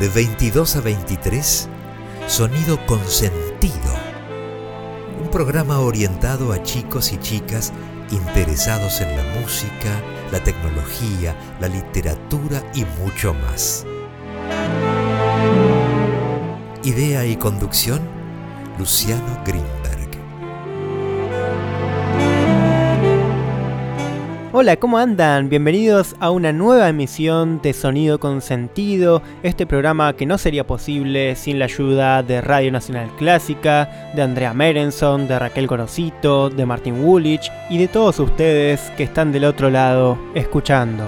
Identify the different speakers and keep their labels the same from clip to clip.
Speaker 1: de 22 a 23, Sonido con Sentido. Un programa orientado a chicos y chicas interesados en la música, la tecnología, la literatura y mucho más. Idea y conducción, Luciano Greenberg.
Speaker 2: Hola, ¿cómo andan? Bienvenidos a una nueva emisión de Sonido con Sentido, este programa que no sería posible sin la ayuda de Radio Nacional Clásica, de Andrea Merenson, de Raquel Gorosito, de Martín Woolwich y de todos ustedes que están del otro lado escuchando.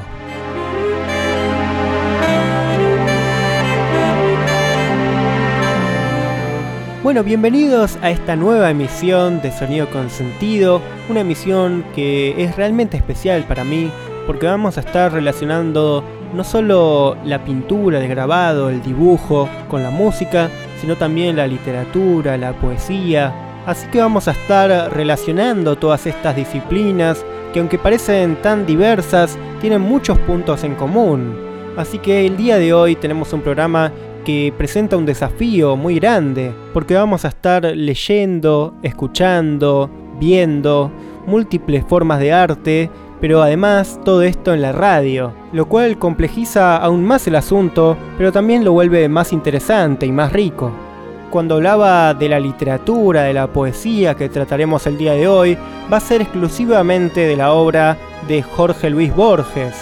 Speaker 2: Bueno, bienvenidos a esta nueva emisión de Sonido con Sentido, una emisión que es realmente especial para mí porque vamos a estar relacionando no solo la pintura, el grabado, el dibujo con la música, sino también la literatura, la poesía. Así que vamos a estar relacionando todas estas disciplinas que aunque parecen tan diversas, tienen muchos puntos en común. Así que el día de hoy tenemos un programa que presenta un desafío muy grande, porque vamos a estar leyendo, escuchando, viendo múltiples formas de arte, pero además todo esto en la radio, lo cual complejiza aún más el asunto, pero también lo vuelve más interesante y más rico. Cuando hablaba de la literatura, de la poesía que trataremos el día de hoy, va a ser exclusivamente de la obra de Jorge Luis Borges,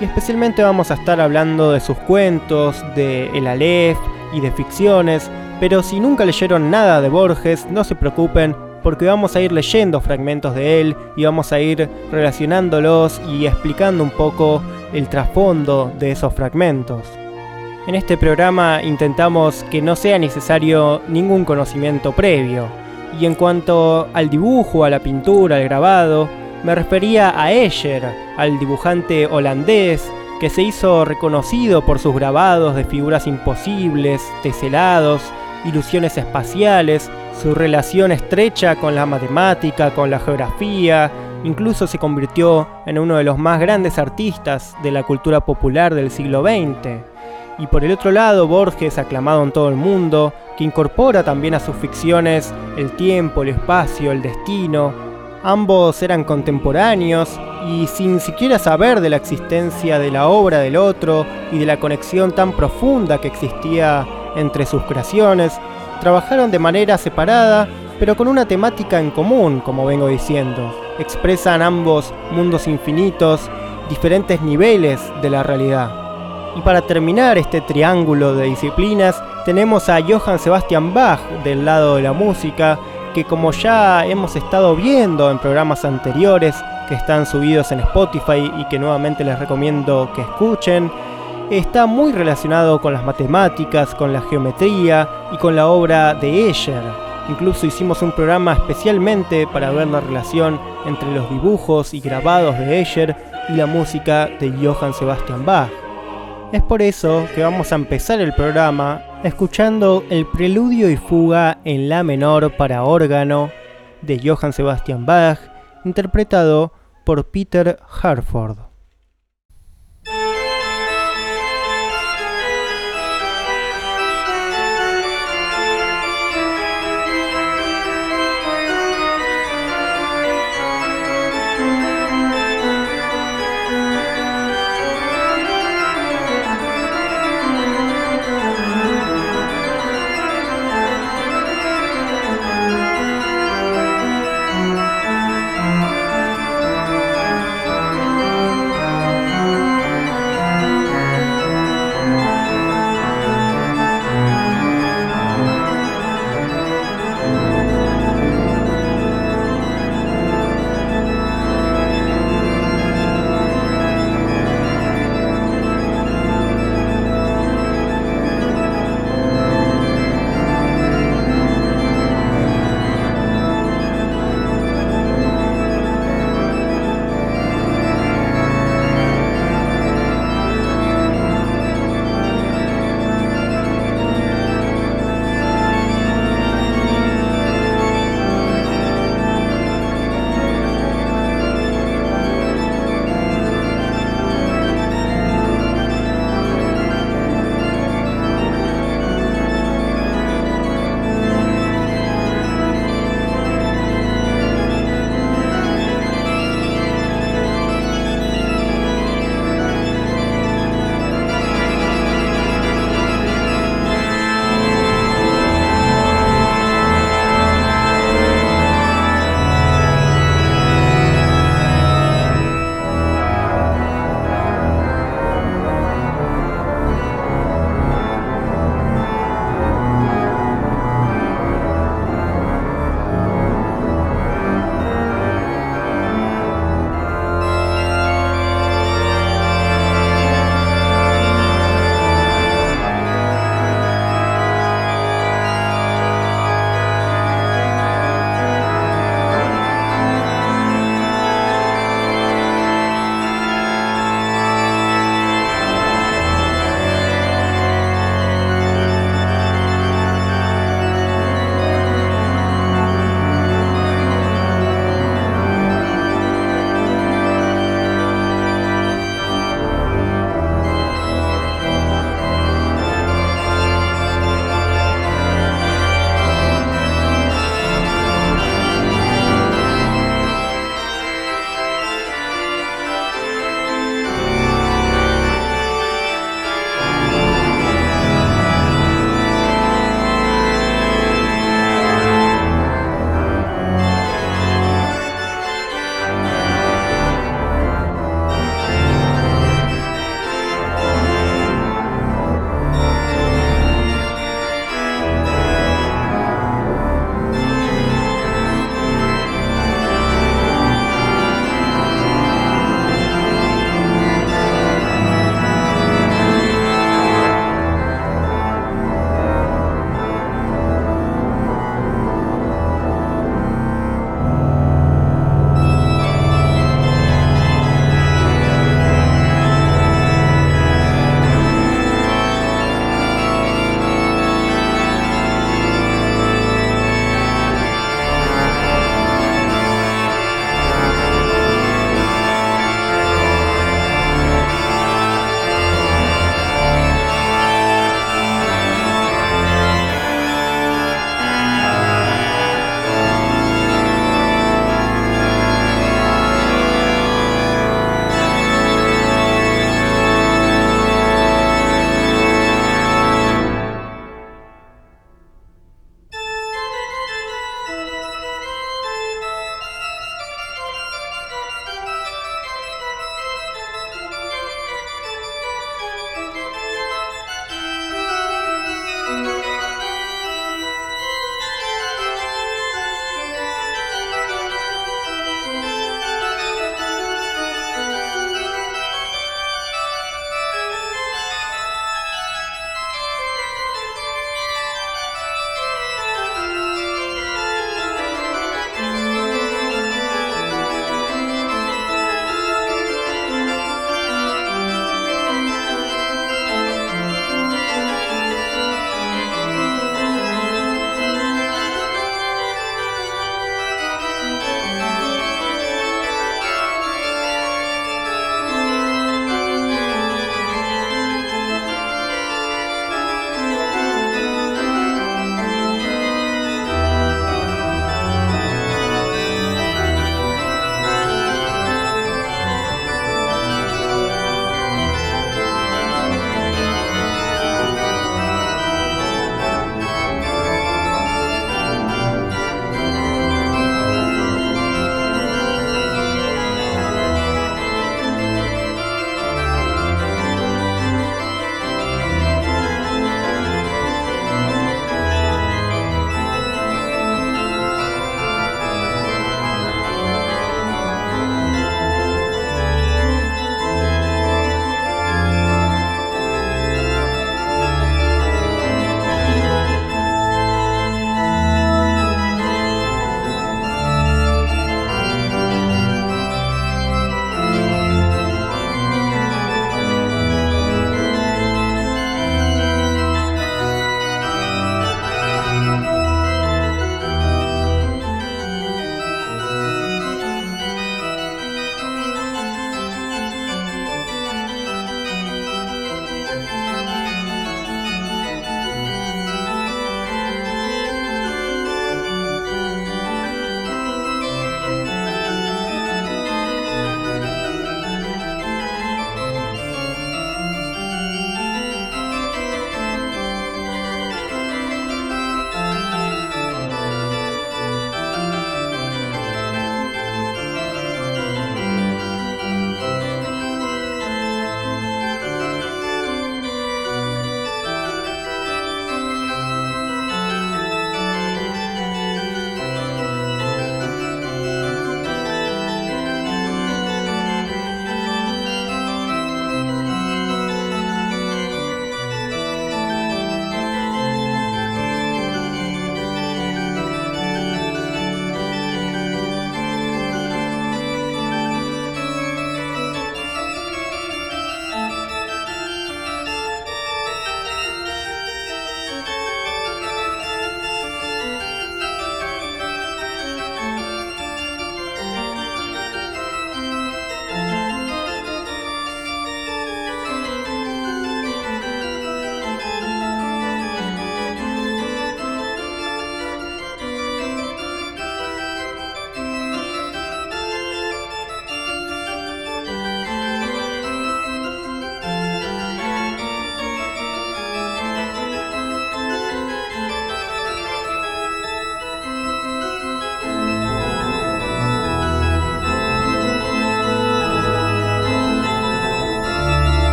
Speaker 2: y especialmente vamos a estar hablando de sus cuentos, de El Aleph y de ficciones, pero si nunca leyeron nada de Borges, no se preocupen porque vamos a ir leyendo fragmentos de él y vamos a ir relacionándolos y explicando un poco el trasfondo de esos fragmentos. En este programa intentamos que no sea necesario ningún conocimiento previo. Y en cuanto al dibujo, a la pintura, al grabado, me refería a Escher, al dibujante holandés que se hizo reconocido por sus grabados de figuras imposibles, teselados, ilusiones espaciales, su relación estrecha con la matemática, con la geografía, incluso se convirtió en uno de los más grandes artistas de la cultura popular del siglo XX. Y por el otro lado, Borges, aclamado en todo el mundo, que incorpora también a sus ficciones el tiempo, el espacio, el destino, Ambos eran contemporáneos y sin siquiera saber de la existencia de la obra del otro y de la conexión tan profunda que existía entre sus creaciones, trabajaron de manera separada pero con una temática en común, como vengo diciendo. Expresan ambos mundos infinitos, diferentes niveles de la realidad. Y para terminar este triángulo de disciplinas, tenemos a Johann Sebastian Bach del lado de la música, que como ya hemos estado viendo en programas anteriores que están subidos en Spotify y que nuevamente les recomiendo que escuchen, está muy relacionado con las matemáticas, con la geometría y con la obra de Escher. Incluso hicimos un programa especialmente para ver la relación entre los dibujos y grabados de Escher y la música de Johann Sebastian Bach. Es por eso que vamos a empezar el programa escuchando el preludio y fuga en la menor para órgano de Johann Sebastian Bach, interpretado por Peter Harford.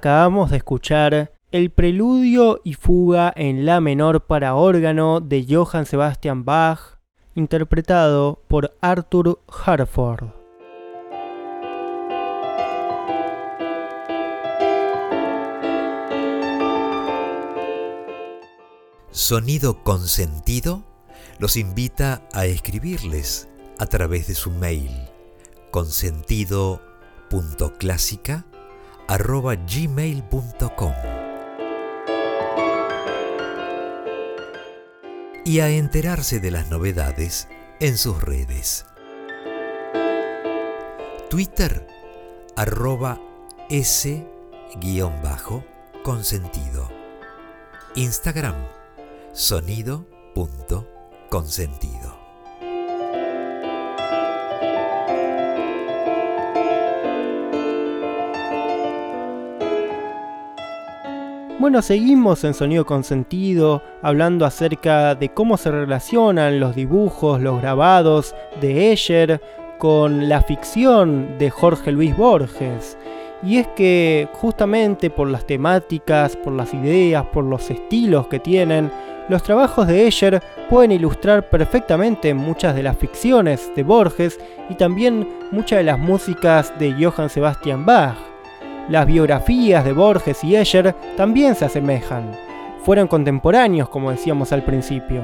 Speaker 2: Acabamos de escuchar el preludio y fuga en la menor para órgano de Johann Sebastian Bach, interpretado por Arthur Harford.
Speaker 1: Sonido Consentido los invita a escribirles a través de su mail consentido.clásica.gmail.com y a enterarse de las novedades en sus redes. Twitter arroba s-consentido. Instagram sonido.consentido.
Speaker 2: Bueno, seguimos en Sonido Consentido, hablando acerca de cómo se relacionan los dibujos, los grabados de Escher con la ficción de Jorge Luis Borges. Y es que justamente por las temáticas, por las ideas, por los estilos que tienen, los trabajos de Escher pueden ilustrar perfectamente muchas de las ficciones de Borges y también muchas de las músicas de Johann Sebastian Bach. Las biografías de Borges y Escher también se asemejan. Fueron contemporáneos, como decíamos al principio.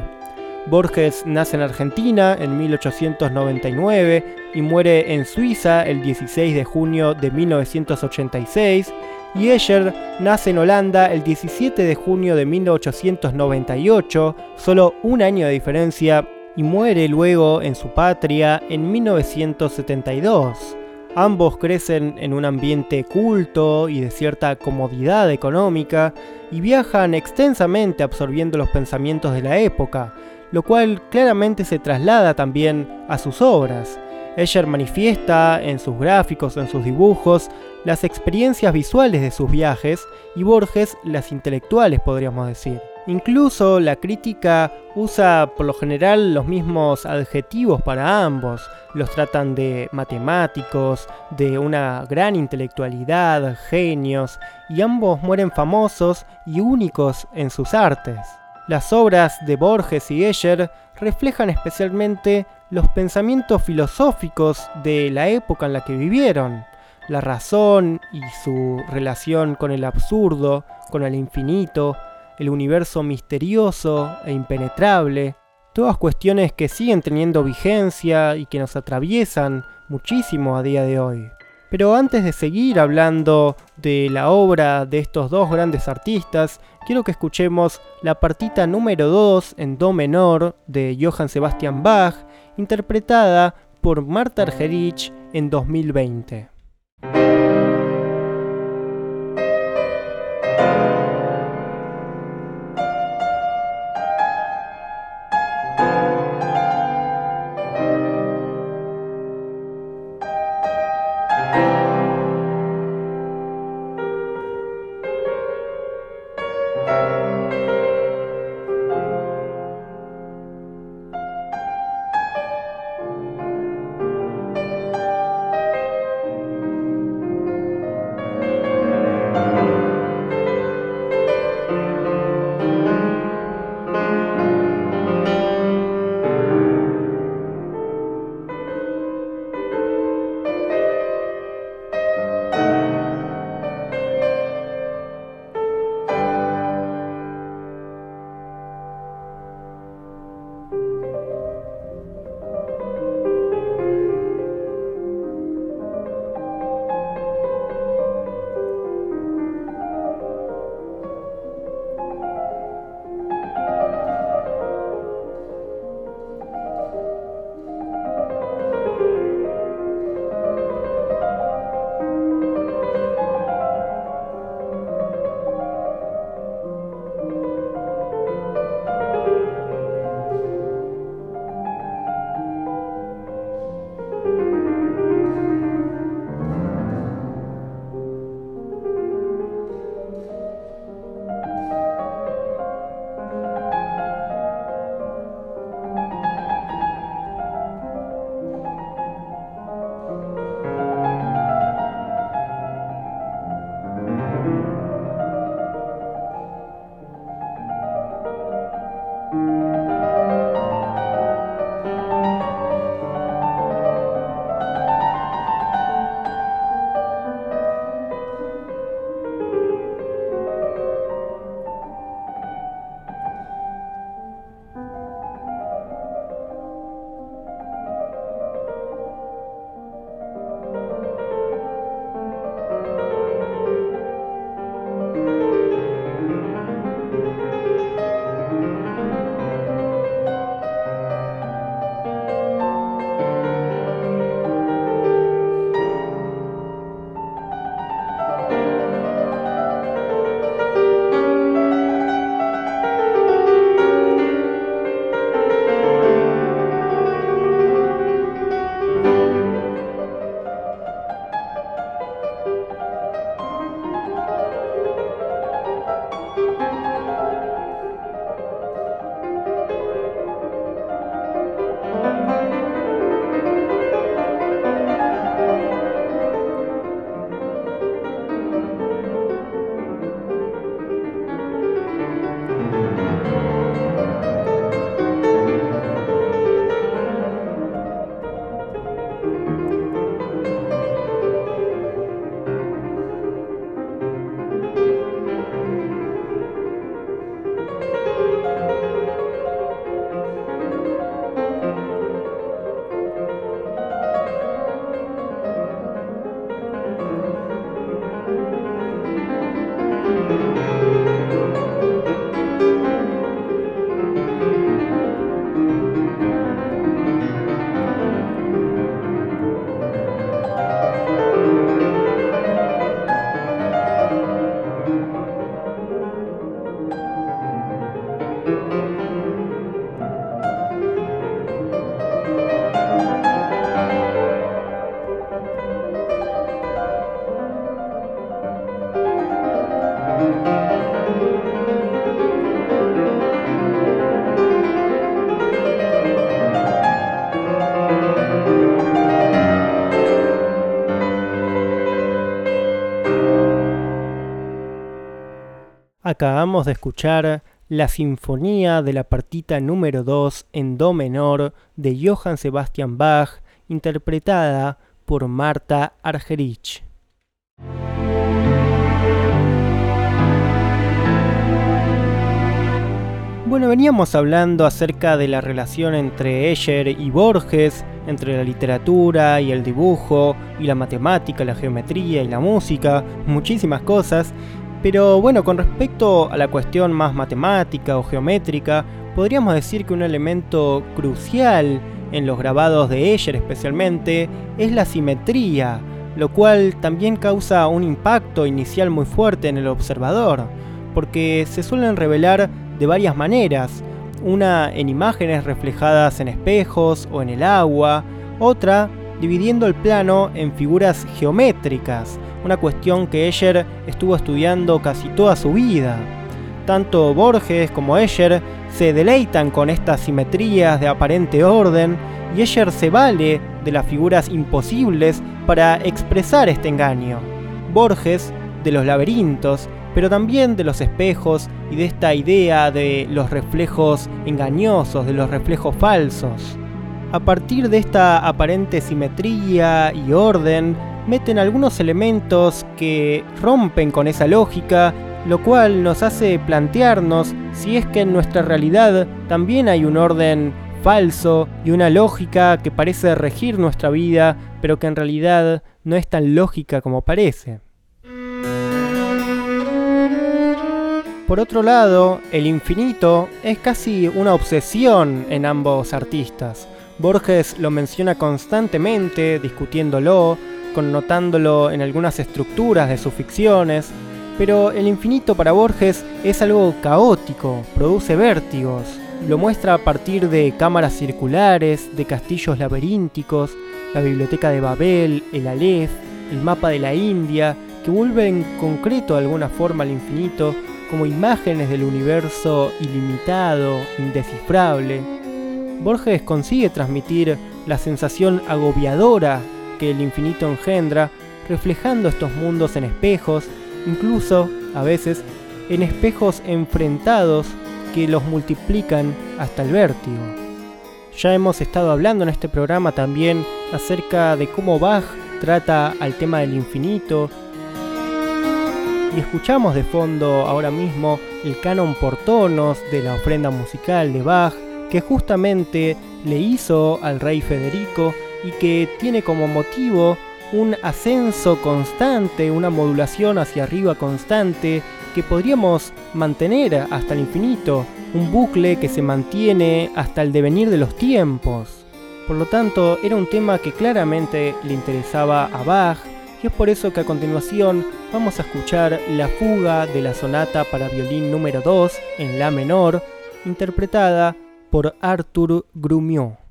Speaker 2: Borges nace en Argentina en 1899 y muere en Suiza el 16 de junio de 1986, y Escher nace en Holanda el 17 de junio de 1898, solo un año de diferencia, y muere luego en su patria en 1972. Ambos crecen en un ambiente culto y de cierta comodidad económica y viajan extensamente absorbiendo los pensamientos de la época, lo cual claramente se traslada también a sus obras. Escher manifiesta en sus gráficos, en sus dibujos, las experiencias visuales de sus viajes y Borges las intelectuales, podríamos decir. Incluso la crítica usa por lo general los mismos adjetivos para ambos. Los tratan de matemáticos, de una gran intelectualidad, genios, y ambos mueren famosos y únicos en sus artes. Las obras de Borges y Escher reflejan especialmente los pensamientos filosóficos de la época en la que vivieron, la razón y su relación con el absurdo, con el infinito, el universo misterioso e impenetrable, todas cuestiones que siguen teniendo vigencia y que nos atraviesan muchísimo a día de hoy. Pero antes de seguir hablando de la obra de estos dos grandes artistas, quiero que escuchemos la partita número 2 en Do menor de Johann Sebastian Bach, interpretada por Marta Argerich en 2020. Acabamos de escuchar la Sinfonía de la partita número 2 en Do menor de Johann Sebastian Bach, interpretada por Marta Argerich. Bueno, veníamos hablando acerca de la relación entre Escher y Borges, entre la literatura y el dibujo, y la matemática, la geometría y la música, muchísimas cosas, pero bueno, con respecto a la cuestión más matemática o geométrica, podríamos decir que un elemento crucial en los grabados de Escher especialmente es la simetría, lo cual también causa un impacto inicial muy fuerte en el observador, porque se suelen revelar de varias maneras, una en imágenes reflejadas en espejos o en el agua, otra dividiendo el plano en figuras geométricas, una cuestión que Escher estuvo estudiando casi toda su vida. Tanto Borges como Escher se deleitan con estas simetrías de aparente orden y Escher se vale de las figuras imposibles para expresar este engaño. Borges de los laberintos, pero también de los espejos y de esta idea de los reflejos engañosos, de los reflejos falsos. A partir de esta aparente simetría y orden, meten algunos elementos que rompen con esa lógica, lo cual nos hace plantearnos si es que en nuestra realidad también hay un orden falso y una lógica que parece regir nuestra vida, pero que en realidad no es tan lógica como parece. Por otro lado, el infinito es casi una obsesión en ambos artistas. Borges lo menciona constantemente, discutiéndolo, connotándolo en algunas estructuras de sus ficciones, pero el infinito para Borges es algo caótico, produce vértigos, lo muestra a partir de cámaras circulares, de castillos laberínticos, la biblioteca de Babel, el Aleph, el mapa de la India, que vuelven concreto de alguna forma al infinito como imágenes del universo ilimitado, indescifrable. Borges consigue transmitir la sensación agobiadora que el infinito engendra, reflejando estos mundos en espejos, incluso, a veces, en espejos enfrentados que los multiplican hasta el vértigo. Ya hemos estado hablando en este programa también acerca de cómo Bach trata al tema del infinito y escuchamos de fondo ahora mismo el canon por tonos de la ofrenda musical de Bach que justamente le hizo al rey Federico y que tiene como motivo un ascenso constante, una modulación hacia arriba constante que podríamos mantener hasta el infinito, un bucle que se mantiene hasta el devenir de los tiempos. Por lo tanto, era un tema que claramente le interesaba a Bach y es por eso que a continuación vamos a escuchar la fuga de la sonata para violín número 2 en La menor, interpretada por Arthur Grumiaux.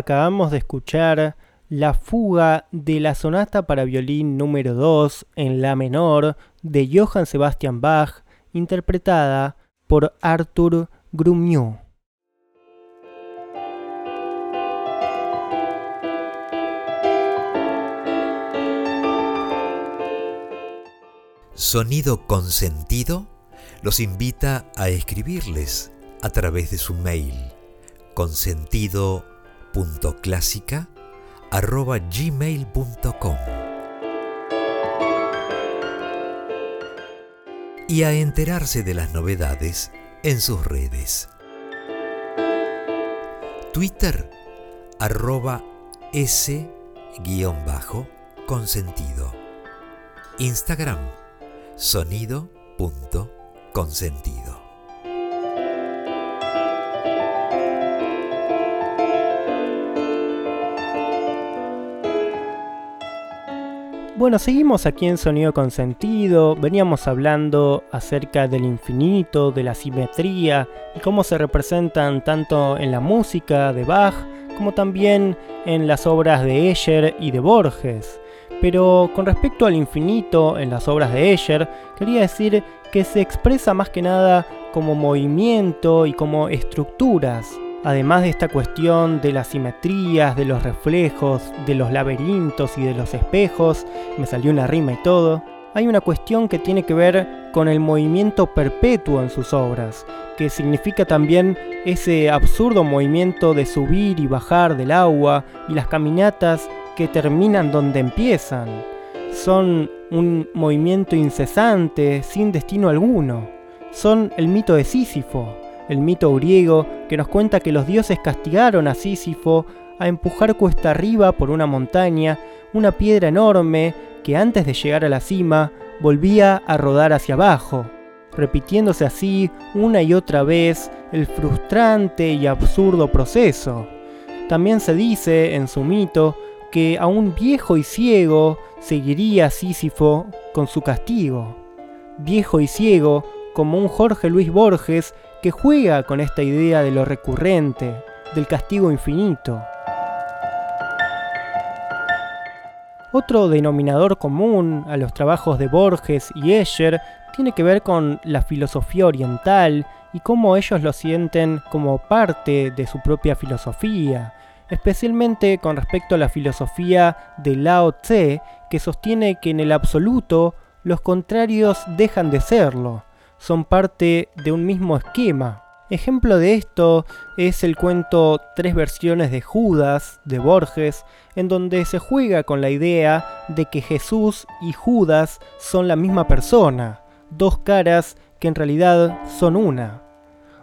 Speaker 2: Acabamos de escuchar la fuga de la sonata para violín número 2 en la menor de Johann Sebastian Bach, interpretada por Arthur Grumiaux.
Speaker 1: Sonido Consentido los invita a escribirles a través de su mail consentido gmail.com y a enterarse de las novedades en sus redes. Twitter arroba s-consentido. Instagram sonido.consentido.
Speaker 2: Bueno, seguimos aquí en Sonido con Sentido, veníamos hablando acerca del infinito, de la simetría y cómo se representan tanto en la música de Bach como también en las obras de Escher y de Borges. Pero con respecto al infinito en las obras de Escher, quería decir que se expresa más que nada como movimiento y como estructuras. Además de esta cuestión de las simetrías, de los reflejos, de los laberintos y de los espejos, me salió una rima y todo, hay una cuestión que tiene que ver con el movimiento perpetuo en sus obras, que significa también ese absurdo movimiento de subir y bajar del agua y las caminatas que terminan donde empiezan. Son un movimiento incesante, sin destino alguno. Son el mito de Sísifo, el mito griego que nos cuenta que los dioses castigaron a Sísifo a empujar cuesta arriba por una montaña una piedra enorme que antes de llegar a la cima volvía a rodar hacia abajo, repitiéndose así una y otra vez el frustrante y absurdo proceso. También se dice en su mito que a un viejo y ciego seguiría Sísifo con su castigo. Viejo y ciego como un Jorge Luis Borges que juega con esta idea de lo recurrente, del castigo infinito. Otro denominador común a los trabajos de Borges y Escher tiene que ver con la filosofía oriental y cómo ellos lo sienten como parte de su propia filosofía, especialmente con respecto a la filosofía de Lao Tse, que sostiene que en el absoluto los contrarios dejan de serlo, son parte de un mismo esquema. Ejemplo de esto es el cuento Tres versiones de Judas de Borges, en donde se juega con la idea de que Jesús y Judas son la misma persona, dos caras que en realidad son una.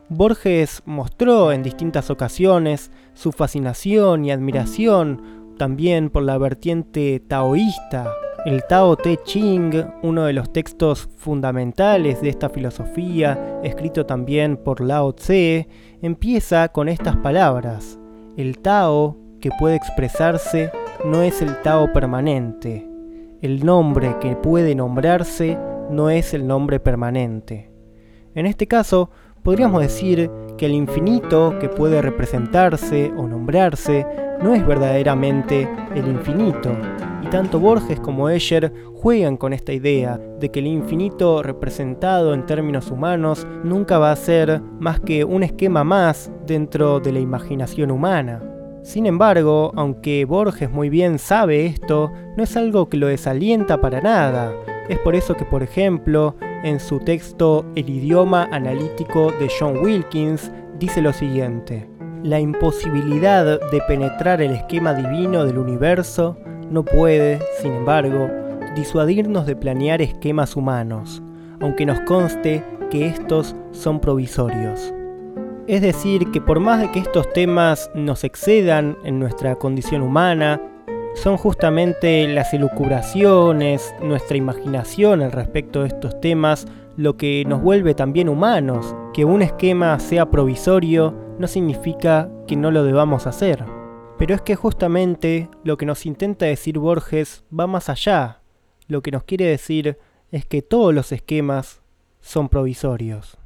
Speaker 2: Borges mostró en distintas ocasiones su fascinación y admiración también por la vertiente taoísta el Tao Te Ching, uno de los textos fundamentales de esta filosofía, escrito también por Lao Tse, empieza con estas palabras. El Tao que puede expresarse no es el Tao permanente. El nombre que puede nombrarse no es el nombre permanente. En este caso, podríamos decir que el infinito que puede representarse o nombrarse no es verdaderamente el infinito, tanto Borges como Escher juegan con esta idea de que el infinito representado en términos humanos nunca va a ser más que un esquema más dentro de la imaginación humana. Sin embargo, aunque Borges muy bien sabe esto, no es algo que lo desalienta para nada. Es por eso que, por ejemplo, en su texto El idioma analítico de John Wilkins, dice lo siguiente. La imposibilidad de penetrar el esquema divino del universo no puede, sin embargo, disuadirnos de planear esquemas humanos, aunque nos conste que estos son provisorios. Es decir, que por más de que estos temas nos excedan en nuestra condición humana, son justamente las elucubraciones, nuestra imaginación al respecto de estos temas, lo que nos vuelve también humanos. Que un esquema sea provisorio no significa que no lo debamos hacer. Pero es que justamente lo que nos intenta decir Borges va más allá. Lo que nos quiere decir es que todos los esquemas son provisorios.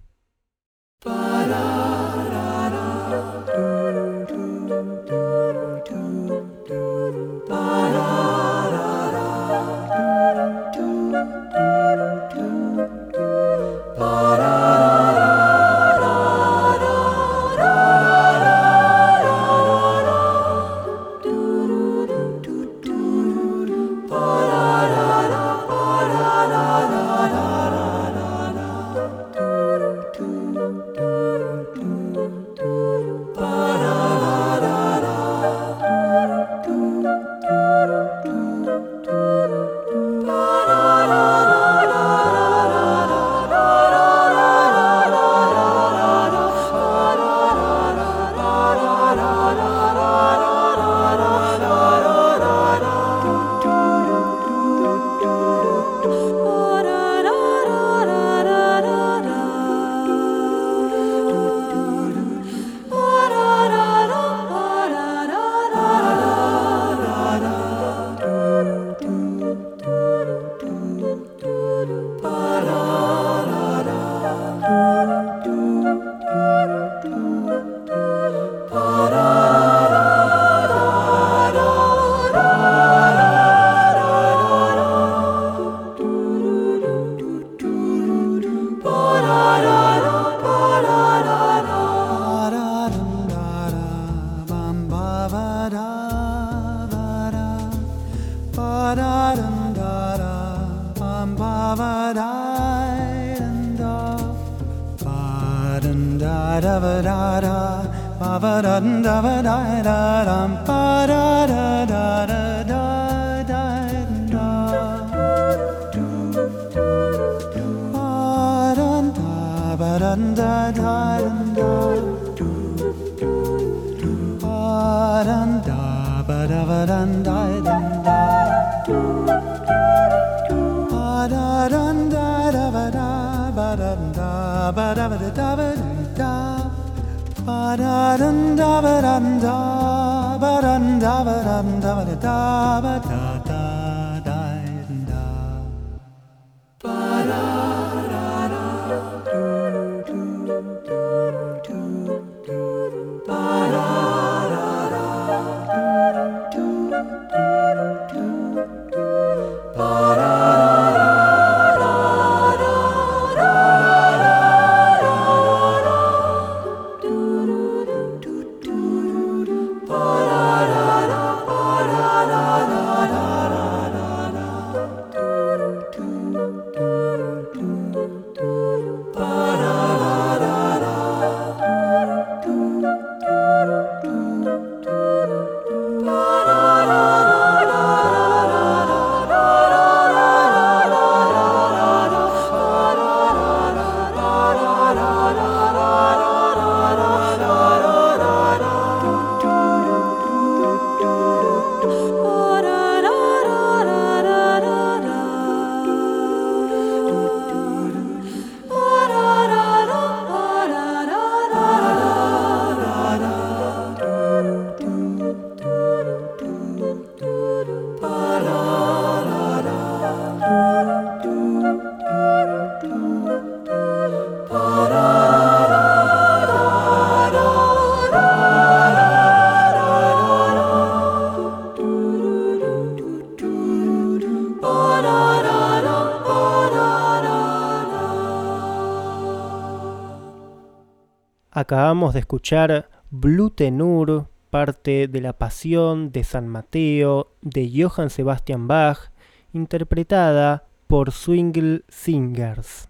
Speaker 2: Acabamos de escuchar Blue Tenur, parte de la Pasión de San Mateo de Johann Sebastian Bach, interpretada por Swingle Singers.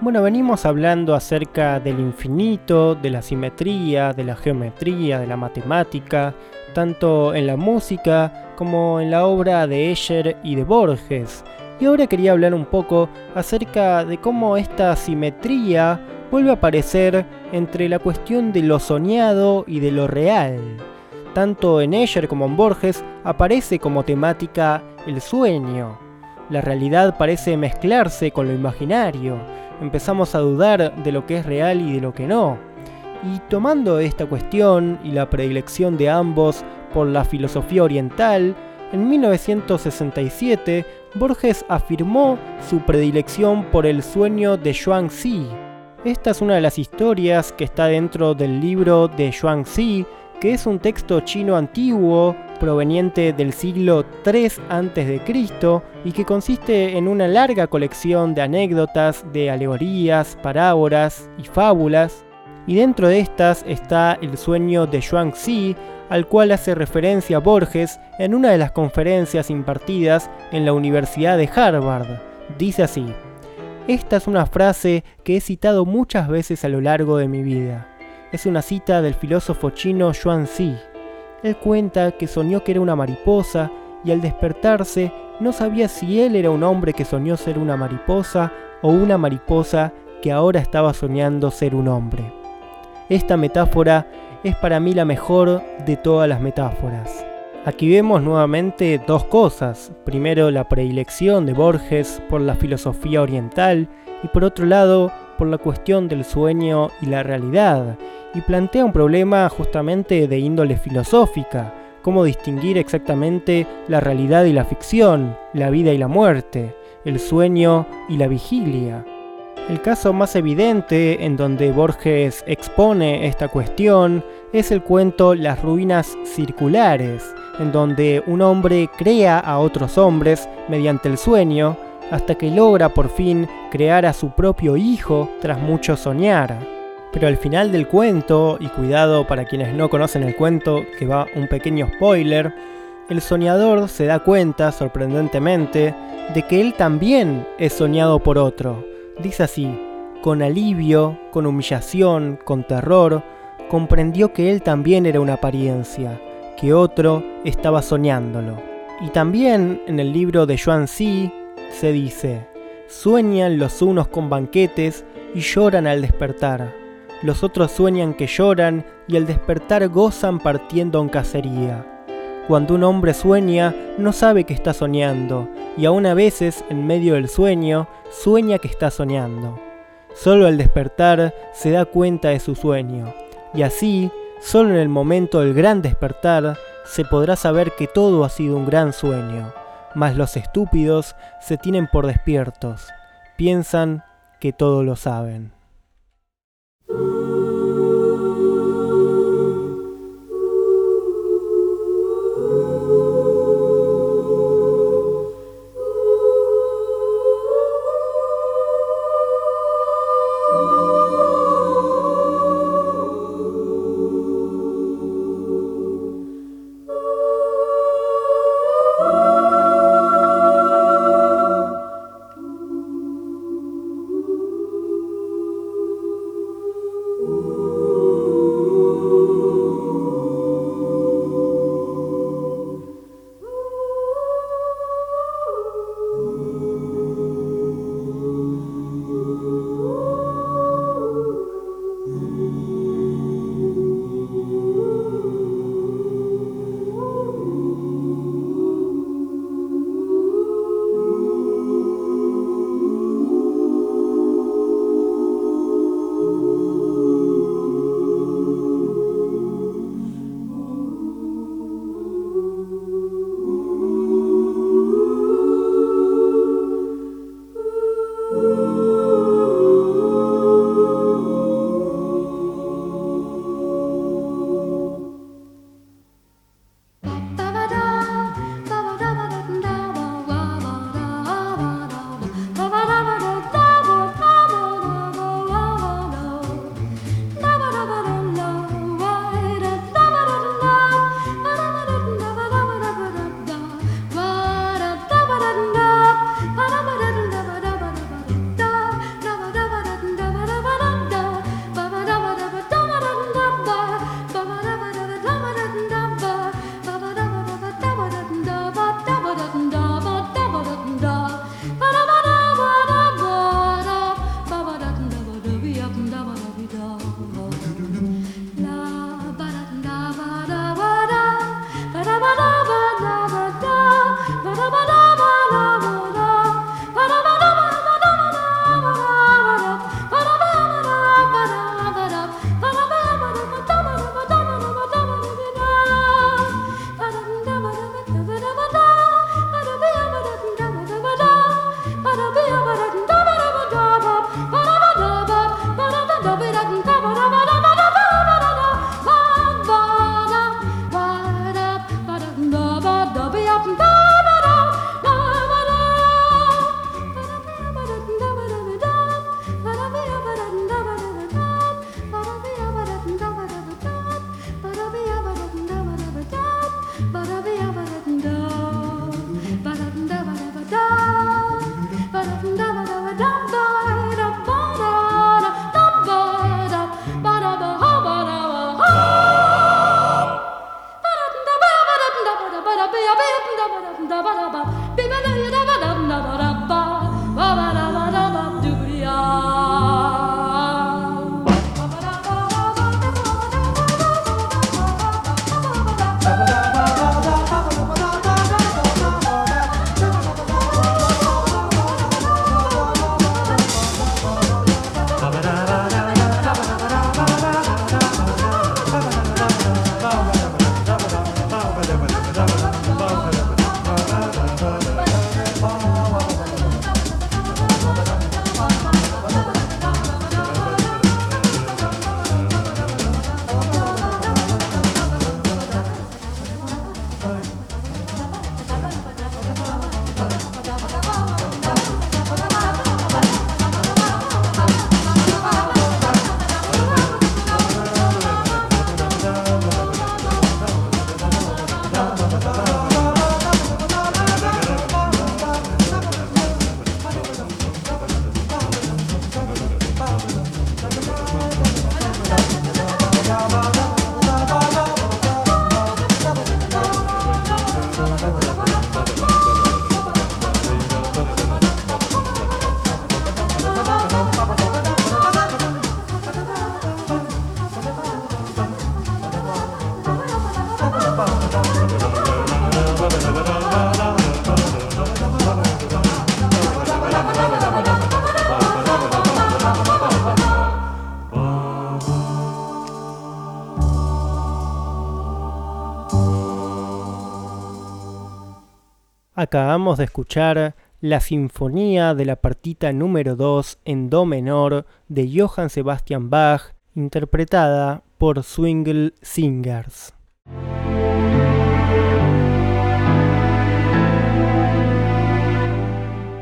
Speaker 2: Bueno, venimos hablando acerca del infinito, de la simetría, de la geometría, de la matemática, tanto en la música como en la obra de Escher y de Borges, y ahora quería hablar un poco acerca de cómo esta simetría vuelve a aparecer entre la cuestión de lo soñado y de lo real. Tanto en Escher como en Borges aparece como temática el sueño. La realidad parece mezclarse con lo imaginario. Empezamos a dudar de lo que es real y de lo que no. Y tomando esta cuestión y la predilección de ambos por la filosofía oriental, en 1967 Borges afirmó su predilección por el sueño de Xuanxi. Esta es una de las historias que está dentro del libro de Xuanxi, que es un texto chino antiguo proveniente del siglo III a.C. y que consiste en una larga colección de anécdotas, de alegorías, parábolas y fábulas. Y dentro de estas está el sueño de Xuanxi, al cual hace referencia Borges en una de las conferencias impartidas en la Universidad de Harvard. Dice así, esta es una frase que he citado muchas veces a lo largo de mi vida. Es una cita del filósofo chino Xuanzi. Él cuenta que soñó que era una mariposa y al despertarse no sabía si él era un hombre que soñó ser una mariposa o una mariposa que ahora estaba soñando ser un hombre. Esta metáfora es para mí la mejor de todas las metáforas. Aquí vemos nuevamente dos cosas. Primero la predilección de Borges por la filosofía oriental y por otro lado por la cuestión del sueño y la realidad. Y plantea un problema justamente de índole filosófica, cómo distinguir exactamente la realidad y la ficción, la vida y la muerte, el sueño y la vigilia. El caso más evidente en donde Borges expone esta cuestión es el cuento Las ruinas circulares, en donde un hombre crea a otros hombres mediante el sueño hasta que logra por fin crear a su propio hijo tras mucho soñar. Pero al final del cuento, y cuidado para quienes no conocen el cuento, que va un pequeño spoiler, el soñador se da cuenta, sorprendentemente, de que él también es soñado por otro, Dice así, con alivio, con humillación, con terror, comprendió que él también era una apariencia, que otro estaba soñándolo. Y también en el libro de Yuan Xi se dice, sueñan los unos con banquetes y lloran al despertar. Los otros sueñan que lloran y al despertar gozan partiendo en cacería. Cuando un hombre sueña, no sabe que está soñando, y aún a veces, en medio del sueño, sueña que está soñando. Solo al despertar se da cuenta de su sueño, y así, solo en el momento del gran despertar, se podrá saber que todo ha sido un gran sueño, mas los estúpidos se tienen por despiertos, piensan que todo lo saben. Acabamos de escuchar la Sinfonía de la partita número 2 en Do menor de Johann Sebastian Bach, interpretada por Swingle Singers.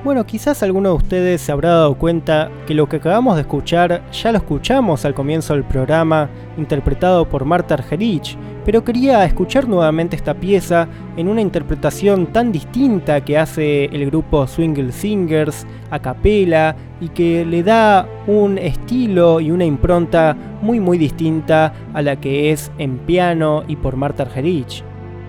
Speaker 2: Bueno, quizás alguno de ustedes se habrá dado cuenta que lo que acabamos de escuchar ya lo escuchamos al comienzo del programa, interpretado por Marta Argerich, pero quería escuchar nuevamente esta pieza en una interpretación tan distinta que hace el grupo Swingle Singers a capela y que le da un estilo y una impronta muy muy distinta a la que es en piano y por Marta Argerich.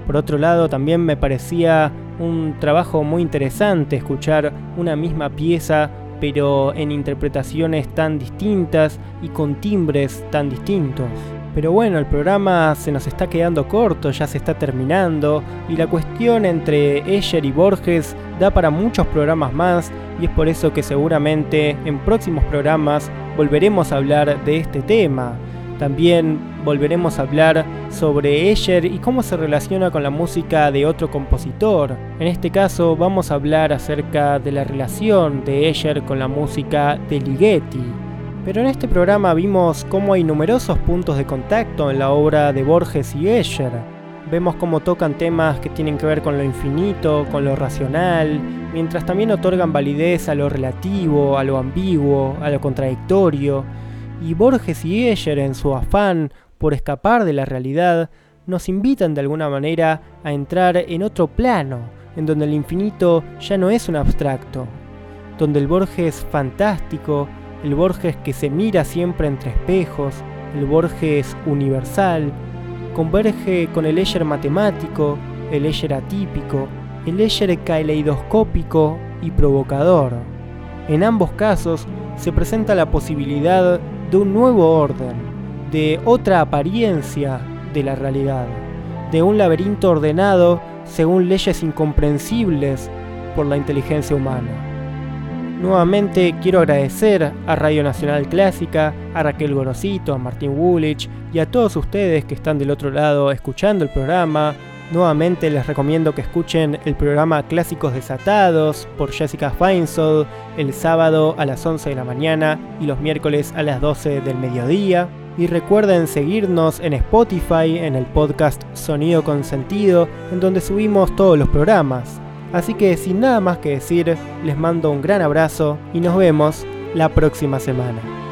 Speaker 2: Por otro lado, también me parecía un trabajo muy interesante escuchar una misma pieza pero en interpretaciones tan distintas y con timbres tan distintos. Pero bueno, el programa se nos está quedando corto, ya se está terminando, y la cuestión entre Escher y Borges da para muchos programas más, y es por eso que seguramente en próximos programas volveremos a hablar de este tema. También volveremos a hablar sobre Escher y cómo se relaciona con la música de otro compositor. En este caso vamos a hablar acerca de la relación de Escher con la música de Ligeti. Pero en este programa vimos cómo hay numerosos puntos de contacto en la obra de Borges y Escher. Vemos cómo tocan temas que tienen que ver con lo infinito, con lo racional, mientras también otorgan validez a lo relativo, a lo ambiguo, a lo contradictorio y Borges y Escher en su afán por escapar de la realidad nos invitan de alguna manera a entrar en otro plano, en donde el infinito ya no es un abstracto, donde el Borges fantástico, el Borges que se mira siempre entre espejos, el Borges universal, converge con el Escher matemático, el Escher atípico, el Escher caleidoscópico y provocador. En ambos casos se presenta la posibilidad de un nuevo orden, de otra apariencia de la realidad, de un laberinto ordenado según leyes incomprensibles por la inteligencia humana. Nuevamente quiero agradecer a Radio Nacional Clásica, a Raquel Gorosito, a Martín Woolwich y a todos ustedes que están del otro lado escuchando el programa, Nuevamente les recomiendo que escuchen el programa Clásicos Desatados por Jessica Feinsold el sábado a las 11 de la mañana y los miércoles a las 12 del mediodía. Y recuerden seguirnos en Spotify en el podcast Sonido con Sentido, en donde subimos todos los programas. Así que sin nada más que decir, les mando un gran abrazo y nos vemos la próxima semana.